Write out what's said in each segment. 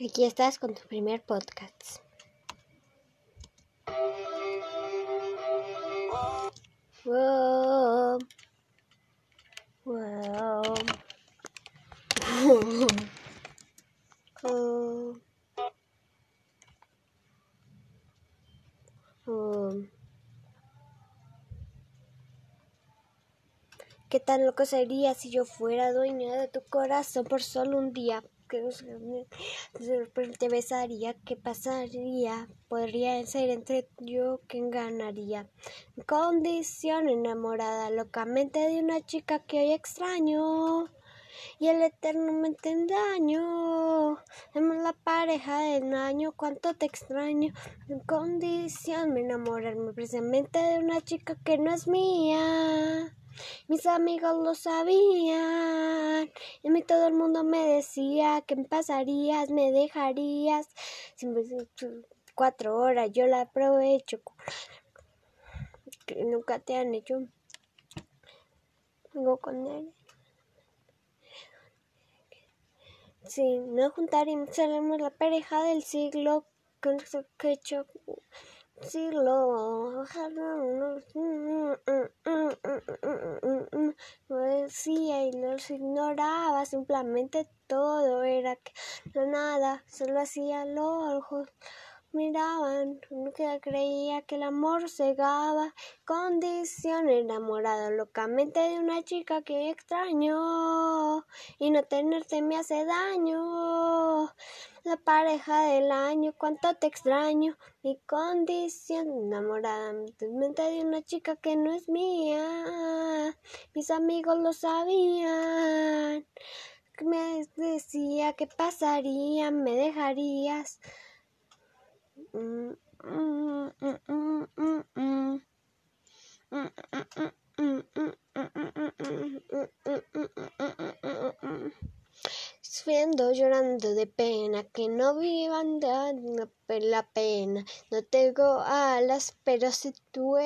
Aquí estás con tu primer podcast. Wow. Wow. Oh. Oh. ¿Qué tan loco sería si yo fuera dueña de tu corazón por solo un día? Que te besaría, ¿qué pasaría? Podría ser entre yo quien ganaría. Condición enamorada locamente de una chica que hoy extraño. Y el eternamente engaño. Somos la pareja del año, cuánto te extraño. En condición me enamorarme precisamente de una chica que no es mía. Mis amigos lo sabían. Y mí todo el mundo me decía que me pasarías, me dejarías. Cuatro horas yo la aprovecho. Que nunca te han hecho. Vengo con él. Sí, no juntaremos, seremos la pareja del siglo con que hecho siglo decía y los ignoraba simplemente todo era que no nada solo hacía los ojos miraban, nunca creía que el amor cegaba, condición enamorada locamente de una chica que extraño y no tenerte me hace daño. La pareja del año, cuánto te extraño, mi condición enamorada mente de una chica que no es mía. Mis amigos lo sabían. Me decía que pasaría, me dejarías. Sufriendo, llorando de pena, que no vivan de la pena. No tengo alas, pero si tú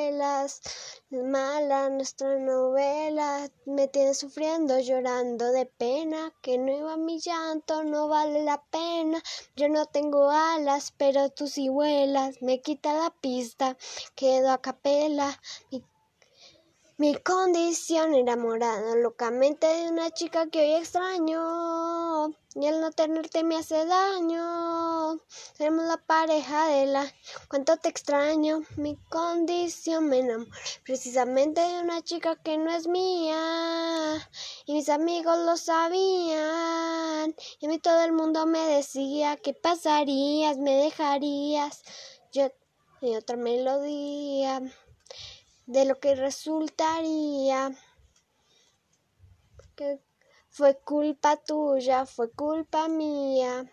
mala nuestra novela, me tienes sufriendo, llorando de pena, que no iba mi llanto, no vale la pena. Yo no tengo alas, pero tú sí vuelas, me quita la pista, quedo a capela, mi condición enamorada locamente de una chica que hoy extraño y el no tenerte me hace daño. Seremos la pareja de la cuánto te extraño. Mi condición me enamora precisamente de una chica que no es mía y mis amigos lo sabían y a mí todo el mundo me decía que pasarías, me dejarías. Yo y otra melodía de lo que resultaría que fue culpa tuya, fue culpa mía.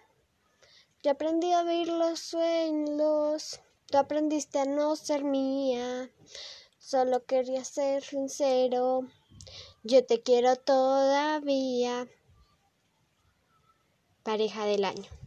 Yo aprendí a ver los sueños, tú aprendiste a no ser mía. Solo quería ser sincero, yo te quiero todavía. Pareja del año.